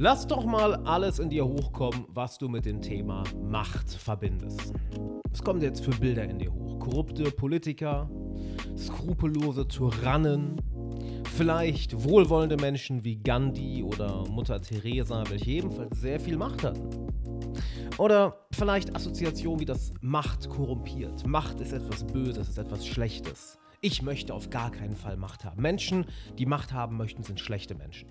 Lass doch mal alles in dir hochkommen, was du mit dem Thema Macht verbindest. Es kommen jetzt für Bilder in dir hoch. Korrupte Politiker, skrupellose Tyrannen, vielleicht wohlwollende Menschen wie Gandhi oder Mutter Teresa, welche ebenfalls sehr viel Macht hatten. Oder vielleicht Assoziationen wie das Macht korrumpiert. Macht ist etwas Böses, ist etwas Schlechtes. Ich möchte auf gar keinen Fall Macht haben. Menschen, die Macht haben möchten, sind schlechte Menschen.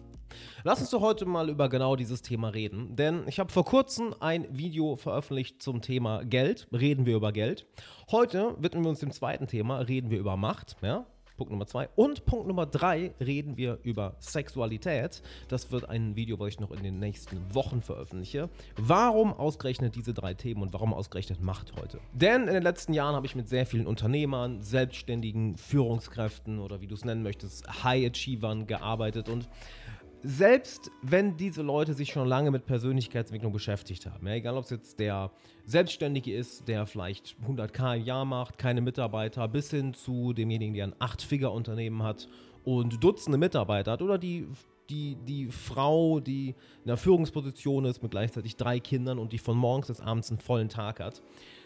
Lass uns doch heute mal über genau dieses Thema reden, denn ich habe vor kurzem ein Video veröffentlicht zum Thema Geld. Reden wir über Geld. Heute widmen wir uns dem zweiten Thema, reden wir über Macht. Ja? Punkt Nummer zwei. Und Punkt Nummer drei reden wir über Sexualität. Das wird ein Video, was ich noch in den nächsten Wochen veröffentliche. Warum ausgerechnet diese drei Themen und warum ausgerechnet Macht heute? Denn in den letzten Jahren habe ich mit sehr vielen Unternehmern, selbstständigen Führungskräften oder wie du es nennen möchtest, High Achievern gearbeitet und selbst wenn diese Leute sich schon lange mit Persönlichkeitsentwicklung beschäftigt haben, ja, egal ob es jetzt der Selbstständige ist, der vielleicht 100k im Jahr macht, keine Mitarbeiter, bis hin zu demjenigen, der ein 8-Figure-Unternehmen hat und Dutzende Mitarbeiter hat, oder die, die, die Frau, die in einer Führungsposition ist mit gleichzeitig drei Kindern und die von morgens bis abends einen vollen Tag hat.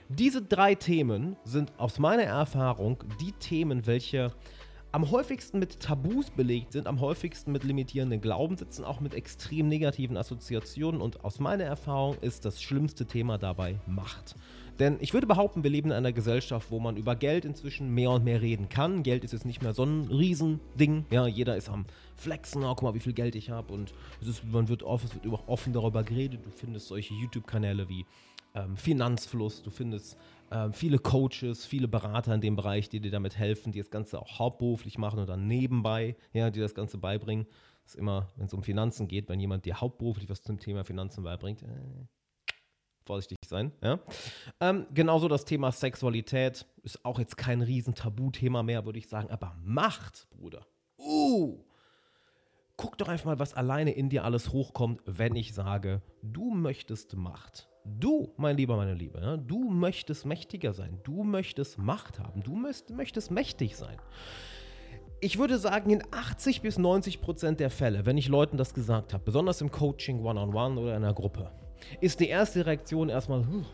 Diese drei Themen sind aus meiner Erfahrung die Themen, welche am häufigsten mit Tabus belegt sind, am häufigsten mit limitierenden Glaubenssätzen, auch mit extrem negativen Assoziationen. Und aus meiner Erfahrung ist das schlimmste Thema dabei Macht. Denn ich würde behaupten, wir leben in einer Gesellschaft, wo man über Geld inzwischen mehr und mehr reden kann. Geld ist jetzt nicht mehr so ein Riesending. Ja, jeder ist am Flexen, oh, guck mal, wie viel Geld ich habe. Und es ist, man wird offen, es wird offen darüber geredet. Du findest solche YouTube-Kanäle wie ähm, Finanzfluss, du findest viele Coaches, viele Berater in dem Bereich, die dir damit helfen, die das Ganze auch hauptberuflich machen oder nebenbei, ja, die das Ganze beibringen. Das ist immer, wenn es um Finanzen geht, wenn jemand dir hauptberuflich was zum Thema Finanzen beibringt, äh, vorsichtig sein. Ja? Ähm, genauso das Thema Sexualität ist auch jetzt kein riesen Tabuthema mehr, würde ich sagen, aber Macht, Bruder. Uh, guck doch einfach mal, was alleine in dir alles hochkommt, wenn ich sage, du möchtest Macht. Du, mein Lieber, meine Liebe, ja, du möchtest mächtiger sein, du möchtest Macht haben, du möchtest, möchtest mächtig sein. Ich würde sagen, in 80 bis 90 Prozent der Fälle, wenn ich Leuten das gesagt habe, besonders im Coaching One-on-One -on -one oder in einer Gruppe, ist die erste Reaktion erstmal, hm,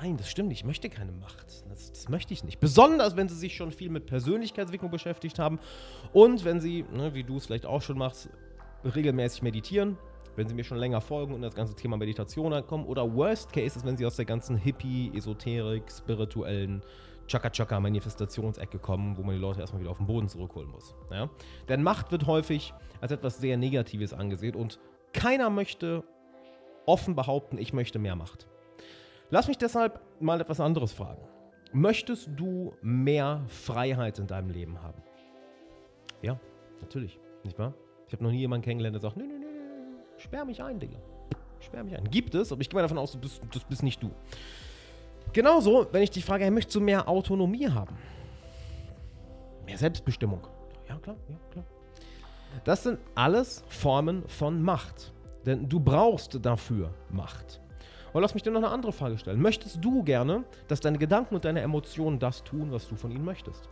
nein, das stimmt, ich möchte keine Macht. Das, das, möchte ich nicht. Besonders, wenn sie sich schon viel mit Persönlichkeitsentwicklung beschäftigt haben und wenn sie, ne, wie du es vielleicht auch schon machst, regelmäßig meditieren, wenn Sie mir schon länger folgen und das ganze Thema Meditation kommen. Oder Worst Case ist, wenn Sie aus der ganzen Hippie, Esoterik, spirituellen Chaka-Chaka-Manifestationsecke kommen, wo man die Leute erstmal wieder auf den Boden zurückholen muss. Ja? Denn Macht wird häufig als etwas sehr Negatives angesehen und keiner möchte offen behaupten, ich möchte mehr Macht. Lass mich deshalb mal etwas anderes fragen. Möchtest du mehr Freiheit in deinem Leben haben? Ja, natürlich, nicht wahr? Ich habe noch nie jemanden kennengelernt, der sagt, nö, nö, nö, Sperr mich ein, Digga. Sperr mich ein. Gibt es, aber ich gehe mal davon aus, du bist, das bist nicht du. Genauso, wenn ich dich frage, hey, möchtest du mehr Autonomie haben? Mehr Selbstbestimmung? Ja, klar, ja, klar. Das sind alles Formen von Macht. Denn du brauchst dafür Macht. Und lass mich dir noch eine andere Frage stellen. Möchtest du gerne, dass deine Gedanken und deine Emotionen das tun, was du von ihnen möchtest?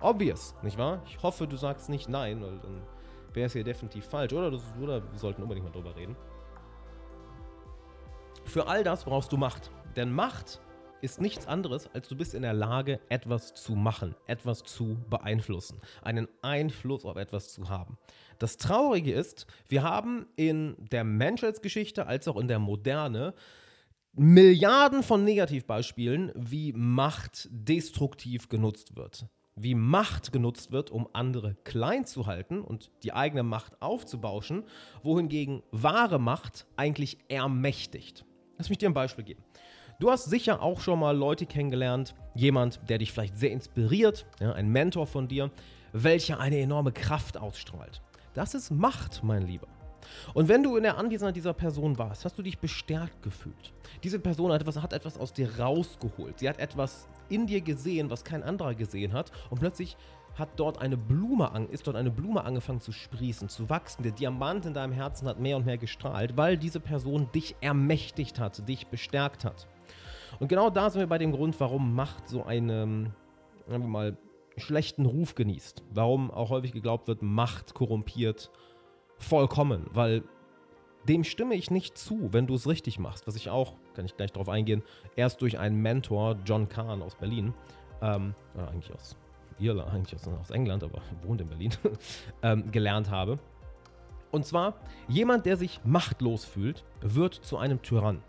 Obvious, nicht wahr? Ich hoffe, du sagst nicht nein, weil dann wäre es hier definitiv falsch. Oder, das, oder wir sollten unbedingt mal drüber reden. Für all das brauchst du Macht. Denn Macht ist nichts anderes, als du bist in der Lage, etwas zu machen, etwas zu beeinflussen, einen Einfluss auf etwas zu haben. Das Traurige ist, wir haben in der Menschheitsgeschichte als auch in der Moderne Milliarden von Negativbeispielen, wie Macht destruktiv genutzt wird wie Macht genutzt wird, um andere klein zu halten und die eigene Macht aufzubauschen, wohingegen wahre Macht eigentlich ermächtigt. Lass mich dir ein Beispiel geben. Du hast sicher auch schon mal Leute kennengelernt, jemand, der dich vielleicht sehr inspiriert, ja, ein Mentor von dir, welcher eine enorme Kraft ausstrahlt. Das ist Macht, mein Lieber. Und wenn du in der Anwesenheit dieser Person warst, hast du dich bestärkt gefühlt. Diese Person hat etwas, hat etwas aus dir rausgeholt. Sie hat etwas in dir gesehen, was kein anderer gesehen hat. Und plötzlich hat dort eine Blume an, ist dort eine Blume angefangen zu sprießen, zu wachsen. Der Diamant in deinem Herzen hat mehr und mehr gestrahlt, weil diese Person dich ermächtigt hat, dich bestärkt hat. Und genau da sind wir bei dem Grund, warum Macht so einen, sagen wir mal, schlechten Ruf genießt. Warum auch häufig geglaubt wird, Macht korrumpiert vollkommen, weil dem stimme ich nicht zu, wenn du es richtig machst. Was ich auch, kann ich gleich darauf eingehen, erst durch einen Mentor, John Kahn aus Berlin, ähm, eigentlich aus Irland, eigentlich aus, aus England, aber wohnt in Berlin, ähm, gelernt habe. Und zwar, jemand, der sich machtlos fühlt, wird zu einem Tyrann.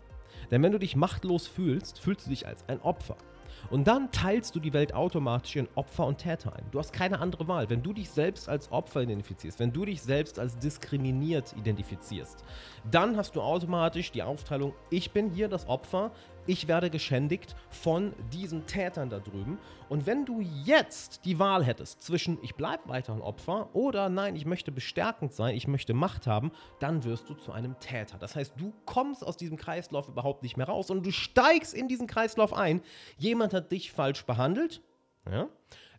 Denn wenn du dich machtlos fühlst, fühlst du dich als ein Opfer. Und dann teilst du die Welt automatisch in Opfer und Täter ein. Du hast keine andere Wahl. Wenn du dich selbst als Opfer identifizierst, wenn du dich selbst als diskriminiert identifizierst, dann hast du automatisch die Aufteilung, ich bin hier das Opfer, ich werde geschändigt von diesen Tätern da drüben. Und wenn du jetzt die Wahl hättest zwischen ich bleibe weiter ein Opfer oder nein, ich möchte bestärkend sein, ich möchte Macht haben, dann wirst du zu einem Täter. Das heißt, du kommst aus diesem Kreislauf überhaupt nicht mehr raus und du steigst in diesen Kreislauf ein. Jemand hat dich falsch behandelt. Ja?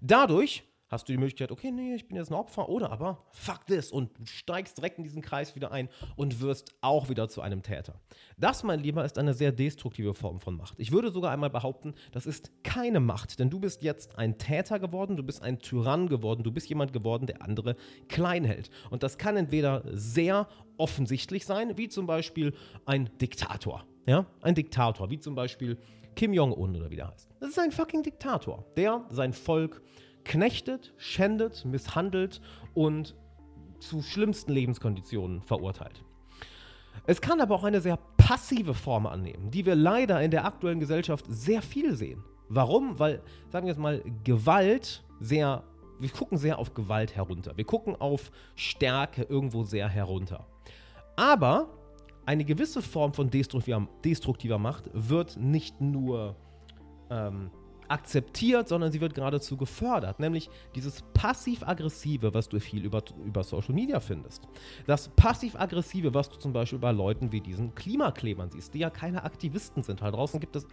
Dadurch hast du die Möglichkeit, okay, nee, ich bin jetzt ein Opfer, oder aber fuck this und du steigst direkt in diesen Kreis wieder ein und wirst auch wieder zu einem Täter. Das, mein Lieber, ist eine sehr destruktive Form von Macht. Ich würde sogar einmal behaupten, das ist keine Macht, denn du bist jetzt ein Täter geworden, du bist ein Tyrann geworden, du bist jemand geworden, der andere klein hält. Und das kann entweder sehr offensichtlich sein, wie zum Beispiel ein Diktator. Ja, ein Diktator, wie zum Beispiel Kim Jong-un oder wie der heißt. Das ist ein fucking Diktator, der sein Volk knechtet, schändet, misshandelt und zu schlimmsten Lebenskonditionen verurteilt. Es kann aber auch eine sehr passive Form annehmen, die wir leider in der aktuellen Gesellschaft sehr viel sehen. Warum? Weil, sagen wir jetzt mal, Gewalt sehr, wir gucken sehr auf Gewalt herunter. Wir gucken auf Stärke irgendwo sehr herunter. Aber eine gewisse Form von destruktiver, destruktiver Macht wird nicht nur ähm, akzeptiert, sondern sie wird geradezu gefördert. Nämlich dieses passiv-aggressive, was du viel über, über Social Media findest. Das passiv-aggressive, was du zum Beispiel bei Leuten wie diesen Klimaklebern siehst, die ja keine Aktivisten sind. Halt draußen gibt es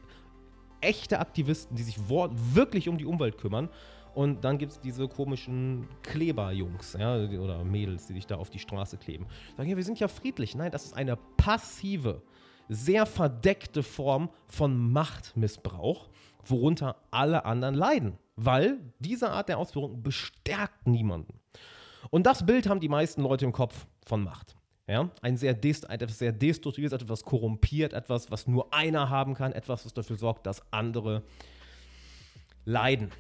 echte Aktivisten, die sich wirklich um die Umwelt kümmern. Und dann gibt es diese komischen Kleberjungs ja, oder Mädels, die sich da auf die Straße kleben. Sagen, ja, wir sind ja friedlich. Nein, das ist eine passive, sehr verdeckte Form von Machtmissbrauch worunter alle anderen leiden. Weil diese Art der Ausführung bestärkt niemanden. Und das Bild haben die meisten Leute im Kopf von Macht. Ja? Ein sehr, sehr destruktives, etwas korrumpiert, etwas, was nur einer haben kann, etwas, was dafür sorgt, dass andere leiden.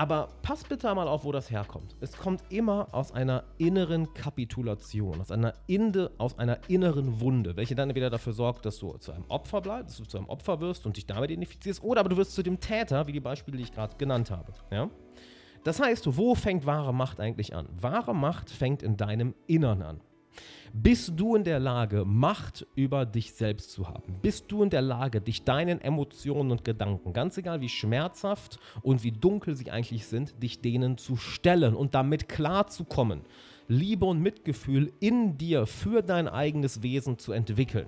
Aber pass bitte mal auf, wo das herkommt. Es kommt immer aus einer inneren Kapitulation, aus einer, Inde, aus einer inneren Wunde, welche dann wieder dafür sorgt, dass du zu einem Opfer bleibst, dass du zu einem Opfer wirst und dich damit identifizierst, oder aber du wirst zu dem Täter, wie die Beispiele, die ich gerade genannt habe. Ja? Das heißt, wo fängt wahre Macht eigentlich an? Wahre Macht fängt in deinem Innern an. Bist du in der Lage, Macht über dich selbst zu haben? Bist du in der Lage, dich deinen Emotionen und Gedanken, ganz egal wie schmerzhaft und wie dunkel sie eigentlich sind, dich denen zu stellen und damit klarzukommen? Liebe und Mitgefühl in dir für dein eigenes Wesen zu entwickeln.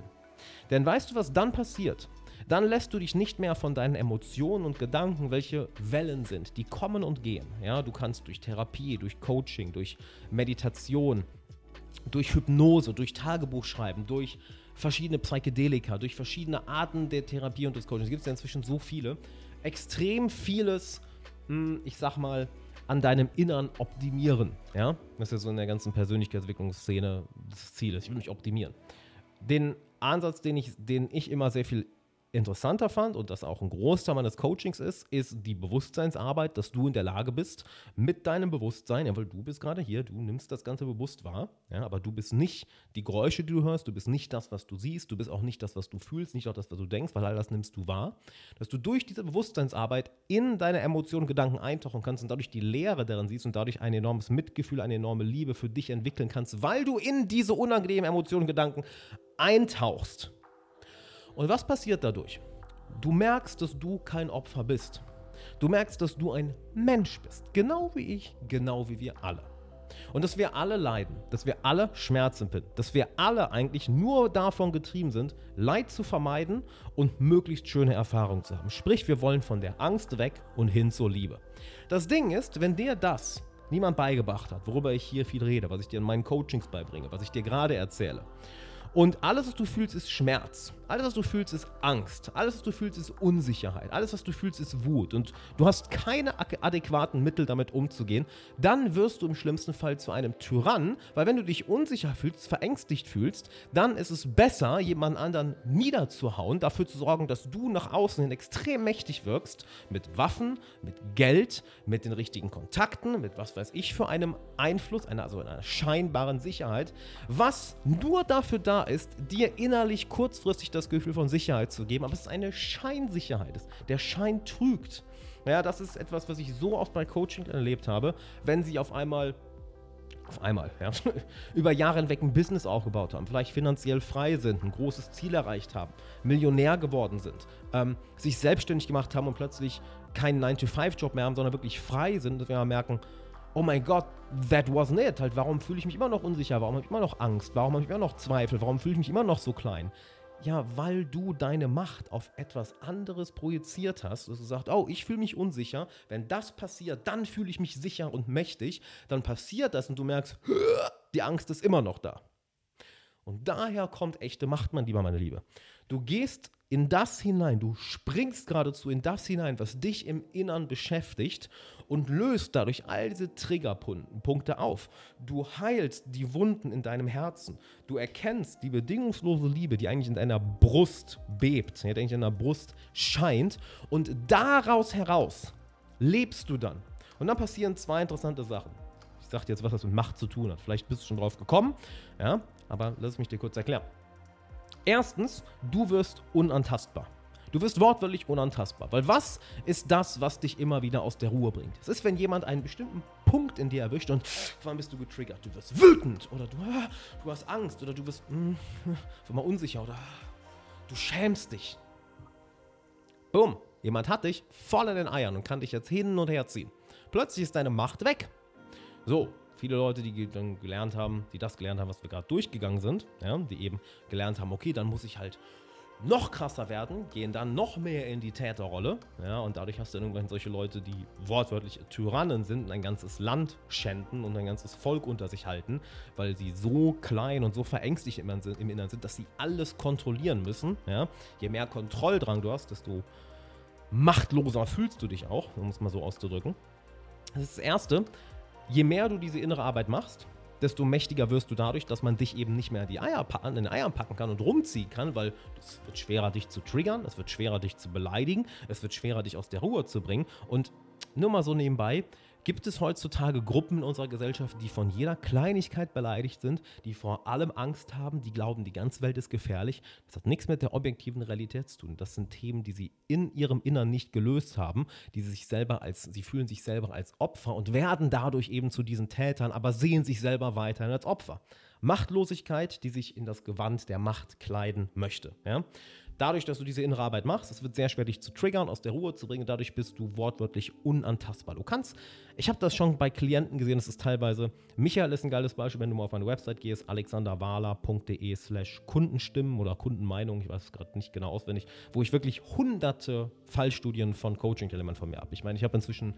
Denn weißt du, was dann passiert? Dann lässt du dich nicht mehr von deinen Emotionen und Gedanken, welche Wellen sind, die kommen und gehen. Ja, du kannst durch Therapie, durch Coaching, durch Meditation, durch Hypnose, durch Tagebuchschreiben, durch verschiedene Psychedelika, durch verschiedene Arten der Therapie und des Coachings. Es gibt ja inzwischen so viele. Extrem vieles, hm, ich sag mal, an deinem Innern optimieren. Ja? Das ist ja so in der ganzen Persönlichkeitsentwicklungsszene das Ziel. Ich will mich optimieren. Den Ansatz, den ich, den ich immer sehr viel interessanter fand und das auch ein Großteil meines Coachings ist, ist die Bewusstseinsarbeit, dass du in der Lage bist, mit deinem Bewusstsein, ja, weil du bist gerade hier, du nimmst das Ganze bewusst wahr, ja, aber du bist nicht die Geräusche, die du hörst, du bist nicht das, was du siehst, du bist auch nicht das, was du fühlst, nicht auch das, was du denkst, weil all das nimmst du wahr, dass du durch diese Bewusstseinsarbeit in deine Emotionen, Gedanken eintauchen kannst und dadurch die Leere darin siehst und dadurch ein enormes Mitgefühl, eine enorme Liebe für dich entwickeln kannst, weil du in diese unangenehmen Emotionen, Gedanken eintauchst. Und was passiert dadurch? Du merkst, dass du kein Opfer bist. Du merkst, dass du ein Mensch bist. Genau wie ich, genau wie wir alle. Und dass wir alle leiden, dass wir alle Schmerz empfinden, dass wir alle eigentlich nur davon getrieben sind, Leid zu vermeiden und möglichst schöne Erfahrungen zu haben. Sprich, wir wollen von der Angst weg und hin zur Liebe. Das Ding ist, wenn dir das niemand beigebracht hat, worüber ich hier viel rede, was ich dir in meinen Coachings beibringe, was ich dir gerade erzähle, und alles, was du fühlst, ist Schmerz. Alles, was du fühlst, ist Angst. Alles, was du fühlst, ist Unsicherheit. Alles, was du fühlst, ist Wut. Und du hast keine adäquaten Mittel, damit umzugehen. Dann wirst du im schlimmsten Fall zu einem Tyrann, weil wenn du dich unsicher fühlst, verängstigt fühlst, dann ist es besser, jemand anderen niederzuhauen, dafür zu sorgen, dass du nach außen hin extrem mächtig wirkst, mit Waffen, mit Geld, mit den richtigen Kontakten, mit was weiß ich für einem Einfluss, einer, also einer scheinbaren Sicherheit, was nur dafür da ist, dir innerlich kurzfristig das Gefühl von Sicherheit zu geben, aber es ist eine Scheinsicherheit. Der Schein trügt. Ja, das ist etwas, was ich so oft bei Coaching erlebt habe, wenn sie auf einmal auf einmal, ja, über Jahre hinweg ein Business aufgebaut haben, vielleicht finanziell frei sind, ein großes Ziel erreicht haben, Millionär geworden sind, ähm, sich selbstständig gemacht haben und plötzlich keinen 9-to-5-Job mehr haben, sondern wirklich frei sind, dass wir merken, oh mein Gott, that wasn't it. Halt, warum fühle ich mich immer noch unsicher? Warum habe ich immer noch Angst? Warum habe ich immer noch Zweifel? Warum fühle ich mich immer noch so klein? Ja, weil du deine Macht auf etwas anderes projiziert hast. Dass du sagst, oh, ich fühle mich unsicher. Wenn das passiert, dann fühle ich mich sicher und mächtig. Dann passiert das und du merkst, die Angst ist immer noch da. Und daher kommt echte Macht, mein Lieber, meine Liebe. Du gehst in das hinein, du springst geradezu in das hinein, was dich im Innern beschäftigt und löst dadurch all diese Triggerpunkte auf. Du heilst die Wunden in deinem Herzen. Du erkennst die bedingungslose Liebe, die eigentlich in deiner Brust bebt, die eigentlich in deiner Brust scheint und daraus heraus lebst du dann. Und dann passieren zwei interessante Sachen. Ich sage dir jetzt, was das mit Macht zu tun hat. Vielleicht bist du schon drauf gekommen, ja, aber lass mich dir kurz erklären. Erstens, du wirst unantastbar. Du wirst wortwörtlich unantastbar. Weil was ist das, was dich immer wieder aus der Ruhe bringt? Es ist, wenn jemand einen bestimmten Punkt in dir erwischt und wann bist du getriggert? Du wirst wütend oder du, ah, du hast Angst oder du wirst mm, mal unsicher oder du schämst dich. Boom, jemand hat dich voll in den Eiern und kann dich jetzt hin und her ziehen. Plötzlich ist deine Macht weg. So, viele Leute, die dann gelernt haben, die das gelernt haben, was wir gerade durchgegangen sind, ja, die eben gelernt haben, okay, dann muss ich halt noch krasser werden, gehen dann noch mehr in die Täterrolle. Ja, und dadurch hast du irgendwann solche Leute, die wortwörtlich Tyrannen sind und ein ganzes Land schänden und ein ganzes Volk unter sich halten, weil sie so klein und so verängstigt im, im Innern sind, dass sie alles kontrollieren müssen. Ja. Je mehr Kontrolldrang du hast, desto machtloser fühlst du dich auch, um es mal so auszudrücken. Das ist das Erste je mehr du diese innere Arbeit machst, desto mächtiger wirst du dadurch, dass man dich eben nicht mehr die Eier in den Eiern packen kann und rumziehen kann, weil es wird schwerer, dich zu triggern, es wird schwerer, dich zu beleidigen, es wird schwerer, dich aus der Ruhe zu bringen. Und nur mal so nebenbei, Gibt es heutzutage Gruppen in unserer Gesellschaft, die von jeder Kleinigkeit beleidigt sind, die vor allem Angst haben, die glauben, die ganze Welt ist gefährlich? Das hat nichts mit der objektiven Realität zu tun. Das sind Themen, die sie in ihrem Innern nicht gelöst haben, die sie sich selber als, sie fühlen sich selber als Opfer und werden dadurch eben zu diesen Tätern, aber sehen sich selber weiterhin als Opfer. Machtlosigkeit, die sich in das Gewand der Macht kleiden möchte. Ja? Dadurch, dass du diese innere Arbeit machst, es wird sehr schwer, dich zu triggern, aus der Ruhe zu bringen. Dadurch bist du wortwörtlich unantastbar. Du kannst, ich habe das schon bei Klienten gesehen, das ist teilweise, Michael ist ein geiles Beispiel, wenn du mal auf meine Website gehst, alexanderwala.de slash Kundenstimmen oder Kundenmeinung, ich weiß es gerade nicht genau auswendig, wo ich wirklich hunderte Fallstudien von Coaching-Elementen von mir habe. Ich meine, ich habe inzwischen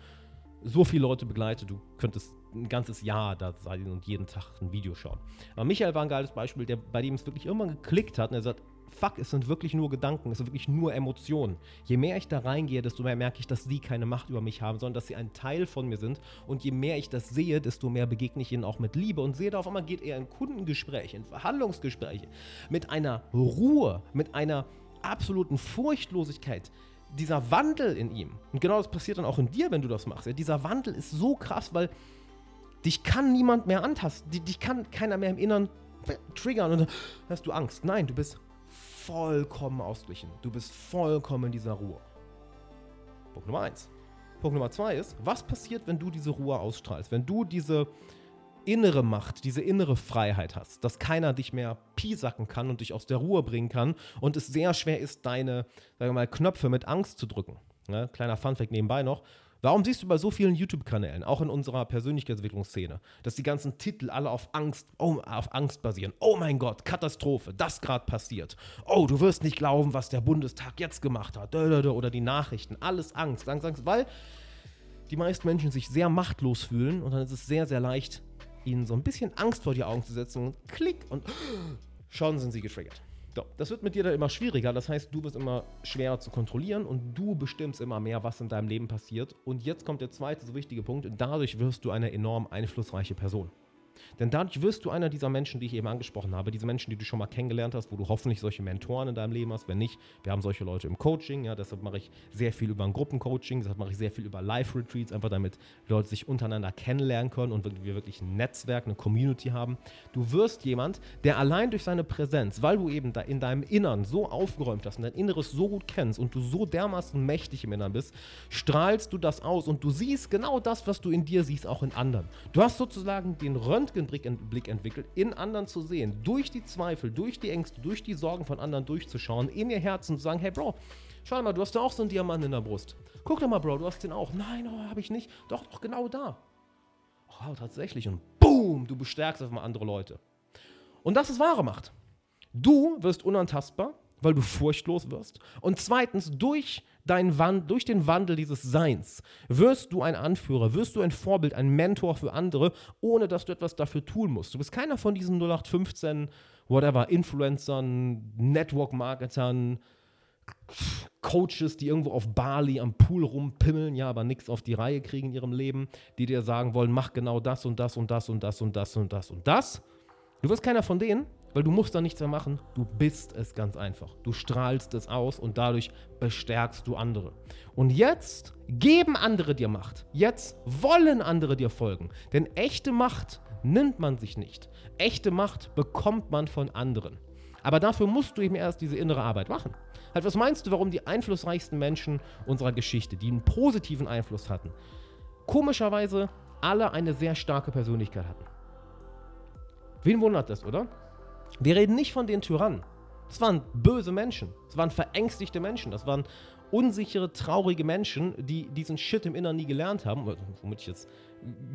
so viele Leute begleitet, du könntest ein ganzes Jahr da sein und jeden Tag ein Video schauen. Aber Michael war ein geiles Beispiel, der, bei dem es wirklich immer geklickt hat und er sagt, fuck, es sind wirklich nur Gedanken, es sind wirklich nur Emotionen. Je mehr ich da reingehe, desto mehr merke ich, dass sie keine Macht über mich haben, sondern dass sie ein Teil von mir sind. Und je mehr ich das sehe, desto mehr begegne ich ihnen auch mit Liebe und sehe da auf einmal geht er in Kundengespräche, in Verhandlungsgespräche, mit einer Ruhe, mit einer absoluten Furchtlosigkeit dieser Wandel in ihm, und genau das passiert dann auch in dir, wenn du das machst, ja, dieser Wandel ist so krass, weil dich kann niemand mehr antasten, dich kann keiner mehr im Innern triggern und dann hast du Angst. Nein, du bist vollkommen ausgeglichen. Du bist vollkommen in dieser Ruhe. Punkt Nummer eins. Punkt Nummer zwei ist, was passiert, wenn du diese Ruhe ausstrahlst? Wenn du diese innere Macht, diese innere Freiheit hast, dass keiner dich mehr piesacken kann und dich aus der Ruhe bringen kann und es sehr schwer ist, deine sagen wir mal, Knöpfe mit Angst zu drücken. Ja, kleiner Funfact nebenbei noch. Warum siehst du bei so vielen YouTube-Kanälen, auch in unserer Persönlichkeitsentwicklungsszene, dass die ganzen Titel alle auf Angst, oh, auf Angst basieren? Oh mein Gott, Katastrophe, das gerade passiert. Oh, du wirst nicht glauben, was der Bundestag jetzt gemacht hat. Oder die Nachrichten, alles Angst, Angst, Angst, weil die meisten Menschen sich sehr machtlos fühlen und dann ist es sehr, sehr leicht, ihnen so ein bisschen Angst vor die Augen zu setzen und klick und schon sind sie getriggert. So, das wird mit dir dann immer schwieriger. Das heißt, du wirst immer schwerer zu kontrollieren und du bestimmst immer mehr, was in deinem Leben passiert. Und jetzt kommt der zweite so wichtige Punkt. Dadurch wirst du eine enorm einflussreiche Person. Denn dadurch wirst du einer dieser Menschen, die ich eben angesprochen habe, diese Menschen, die du schon mal kennengelernt hast, wo du hoffentlich solche Mentoren in deinem Leben hast. Wenn nicht, wir haben solche Leute im Coaching, ja, deshalb mache ich sehr viel über ein Gruppencoaching, deshalb mache ich sehr viel über Live-Retreats, einfach damit Leute sich untereinander kennenlernen können und wir wirklich ein Netzwerk, eine Community haben. Du wirst jemand, der allein durch seine Präsenz, weil du eben da in deinem Innern so aufgeräumt hast und dein Inneres so gut kennst und du so dermaßen mächtig im Innern bist, strahlst du das aus und du siehst genau das, was du in dir siehst, auch in anderen. Du hast sozusagen den Röntgen Röntgenblick entwickelt, in anderen zu sehen, durch die Zweifel, durch die Ängste, durch die Sorgen von anderen durchzuschauen, in ihr Herz und zu sagen, hey Bro, schau mal, du hast da auch so einen Diamant in der Brust. Guck doch mal, Bro, du hast den auch. Nein, oh, habe ich nicht. Doch, doch, genau da. Oh, tatsächlich. Und boom, du bestärkst auf mal andere Leute. Und das ist wahre Macht. Du wirst unantastbar, weil du furchtlos wirst. Und zweitens, durch dein Wand, durch den Wandel dieses Seins wirst du ein Anführer, wirst du ein Vorbild, ein Mentor für andere, ohne dass du etwas dafür tun musst. Du bist keiner von diesen 0815, whatever, Influencern, Network-Marketern, Coaches, die irgendwo auf Bali am Pool rumpimmeln, ja, aber nichts auf die Reihe kriegen in ihrem Leben, die dir sagen wollen, mach genau das und das und das und das und das und das und das. Du wirst keiner von denen, weil du musst da nichts mehr machen. Du bist es ganz einfach. Du strahlst es aus und dadurch bestärkst du andere. Und jetzt geben andere dir Macht. Jetzt wollen andere dir folgen. Denn echte Macht nimmt man sich nicht. Echte Macht bekommt man von anderen. Aber dafür musst du eben erst diese innere Arbeit machen. Halt, was meinst du, warum die einflussreichsten Menschen unserer Geschichte, die einen positiven Einfluss hatten, komischerweise alle eine sehr starke Persönlichkeit hatten? Wen wundert das, oder? Wir reden nicht von den Tyrannen. Das waren böse Menschen. Das waren verängstigte Menschen. Das waren unsichere, traurige Menschen, die diesen Shit im Inneren nie gelernt haben, womit ich jetzt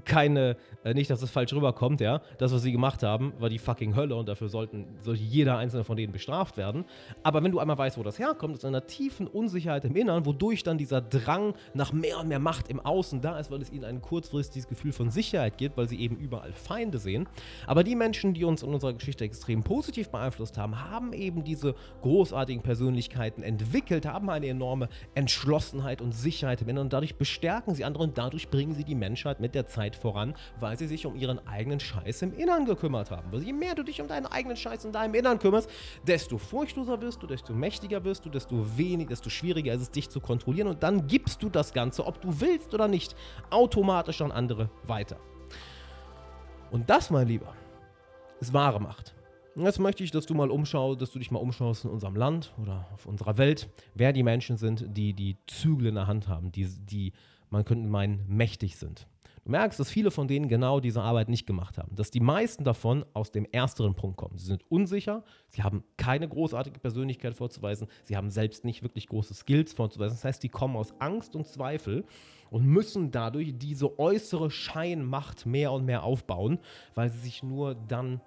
keine, äh, nicht, dass es falsch rüberkommt, ja. Das, was sie gemacht haben, war die fucking Hölle und dafür sollten, sollte jeder einzelne von denen bestraft werden. Aber wenn du einmal weißt, wo das herkommt, ist einer tiefen Unsicherheit im Inneren, wodurch dann dieser Drang nach mehr und mehr Macht im Außen da ist, weil es ihnen ein kurzfristiges Gefühl von Sicherheit gibt, weil sie eben überall Feinde sehen. Aber die Menschen, die uns in unserer Geschichte extrem positiv beeinflusst haben, haben eben diese großartigen Persönlichkeiten entwickelt, haben eine enorme Entschlossenheit und Sicherheit im Inneren und dadurch bestärken sie andere und dadurch bringen sie die Menschheit mit der der Zeit voran, weil sie sich um ihren eigenen Scheiß im Innern gekümmert haben. Also je mehr du dich um deinen eigenen Scheiß in deinem Innern kümmerst, desto furchtloser wirst du, desto mächtiger wirst du, desto weniger, desto schwieriger ist es, dich zu kontrollieren und dann gibst du das Ganze, ob du willst oder nicht, automatisch an andere weiter. Und das, mein Lieber, ist wahre Macht. Jetzt möchte ich, dass du mal umschaust, dass du dich mal umschaust in unserem Land oder auf unserer Welt, wer die Menschen sind, die die Zügel in der Hand haben, die, die man könnte meinen, mächtig sind. Merkst, dass viele von denen genau diese Arbeit nicht gemacht haben. Dass die meisten davon aus dem ersteren Punkt kommen. Sie sind unsicher, sie haben keine großartige Persönlichkeit vorzuweisen, sie haben selbst nicht wirklich große Skills vorzuweisen. Das heißt, die kommen aus Angst und Zweifel und müssen dadurch diese äußere Scheinmacht mehr und mehr aufbauen, weil sie sich nur dann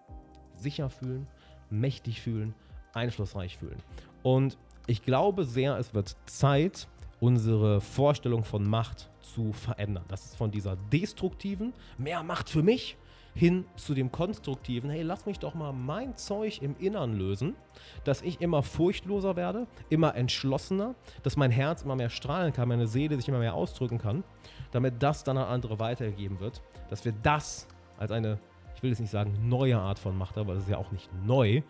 sicher fühlen, mächtig fühlen, einflussreich fühlen. Und ich glaube sehr, es wird Zeit, unsere Vorstellung von Macht zu verändern. Das ist von dieser destruktiven, mehr Macht für mich, hin zu dem konstruktiven, hey, lass mich doch mal mein Zeug im Innern lösen, dass ich immer furchtloser werde, immer entschlossener, dass mein Herz immer mehr strahlen kann, meine Seele sich immer mehr ausdrücken kann, damit das dann an andere weitergegeben wird, dass wir das als eine, ich will jetzt nicht sagen neue Art von Macht, aber das ist ja auch nicht neu,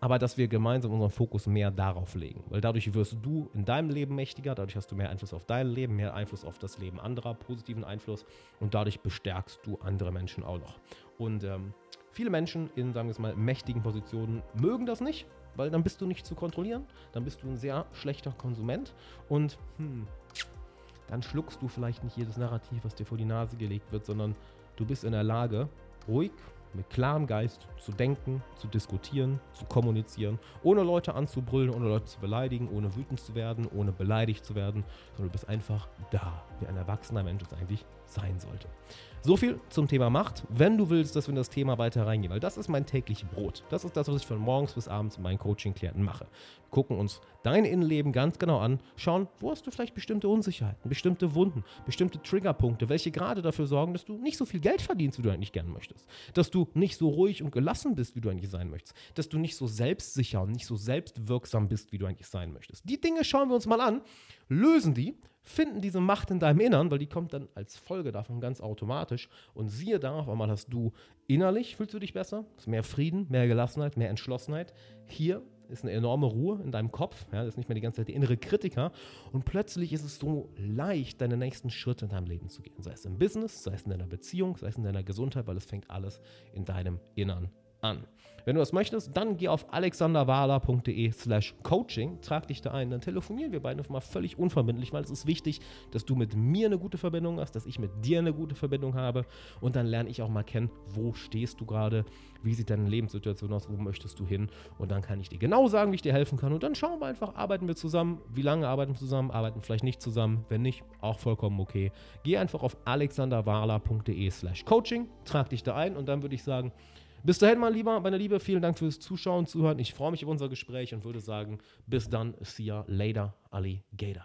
aber dass wir gemeinsam unseren Fokus mehr darauf legen. Weil dadurch wirst du in deinem Leben mächtiger, dadurch hast du mehr Einfluss auf dein Leben, mehr Einfluss auf das Leben anderer, positiven Einfluss und dadurch bestärkst du andere Menschen auch noch. Und ähm, viele Menschen in, sagen wir es mal, mächtigen Positionen mögen das nicht, weil dann bist du nicht zu kontrollieren, dann bist du ein sehr schlechter Konsument und hm, dann schluckst du vielleicht nicht jedes Narrativ, was dir vor die Nase gelegt wird, sondern du bist in der Lage, ruhig mit klarem Geist zu denken, zu diskutieren, zu kommunizieren, ohne Leute anzubrüllen, ohne Leute zu beleidigen, ohne wütend zu werden, ohne beleidigt zu werden, sondern du bist einfach da, wie ein erwachsener Mensch es eigentlich sein sollte. So viel zum Thema Macht. Wenn du willst, dass wir in das Thema weiter reingehen, weil das ist mein tägliches Brot. Das ist das, was ich von morgens bis abends mit meinen Coaching-Klienten mache. Wir gucken uns dein Innenleben ganz genau an, schauen, wo hast du vielleicht bestimmte Unsicherheiten, bestimmte Wunden, bestimmte Triggerpunkte, welche gerade dafür sorgen, dass du nicht so viel Geld verdienst, wie du eigentlich gerne möchtest. Dass du du nicht so ruhig und gelassen bist, wie du eigentlich sein möchtest, dass du nicht so selbstsicher und nicht so selbstwirksam bist, wie du eigentlich sein möchtest. Die Dinge schauen wir uns mal an, lösen die, finden diese Macht in deinem Innern, weil die kommt dann als Folge davon ganz automatisch. Und siehe da, auf einmal hast du innerlich, fühlst du dich besser, hast mehr Frieden, mehr Gelassenheit, mehr Entschlossenheit. Hier ist eine enorme Ruhe in deinem Kopf, ja, das ist nicht mehr die ganze Zeit der innere Kritiker und plötzlich ist es so leicht, deine nächsten Schritte in deinem Leben zu gehen, sei es im Business, sei es in deiner Beziehung, sei es in deiner Gesundheit, weil es fängt alles in deinem Innern an. Wenn du das möchtest, dann geh auf alexanderwahler.de slash coaching, trag dich da ein, dann telefonieren wir beide mal völlig unverbindlich, weil es ist wichtig, dass du mit mir eine gute Verbindung hast, dass ich mit dir eine gute Verbindung habe und dann lerne ich auch mal kennen, wo stehst du gerade, wie sieht deine Lebenssituation aus, wo möchtest du hin und dann kann ich dir genau sagen, wie ich dir helfen kann und dann schauen wir einfach, arbeiten wir zusammen, wie lange arbeiten wir zusammen, arbeiten vielleicht nicht zusammen, wenn nicht, auch vollkommen okay. Geh einfach auf alexanderwahler.de slash coaching, trag dich da ein und dann würde ich sagen, bis dahin, mein Lieber, meine Liebe, vielen Dank fürs Zuschauen, Zuhören. Ich freue mich auf unser Gespräch und würde sagen, bis dann, see ya later, Alligator.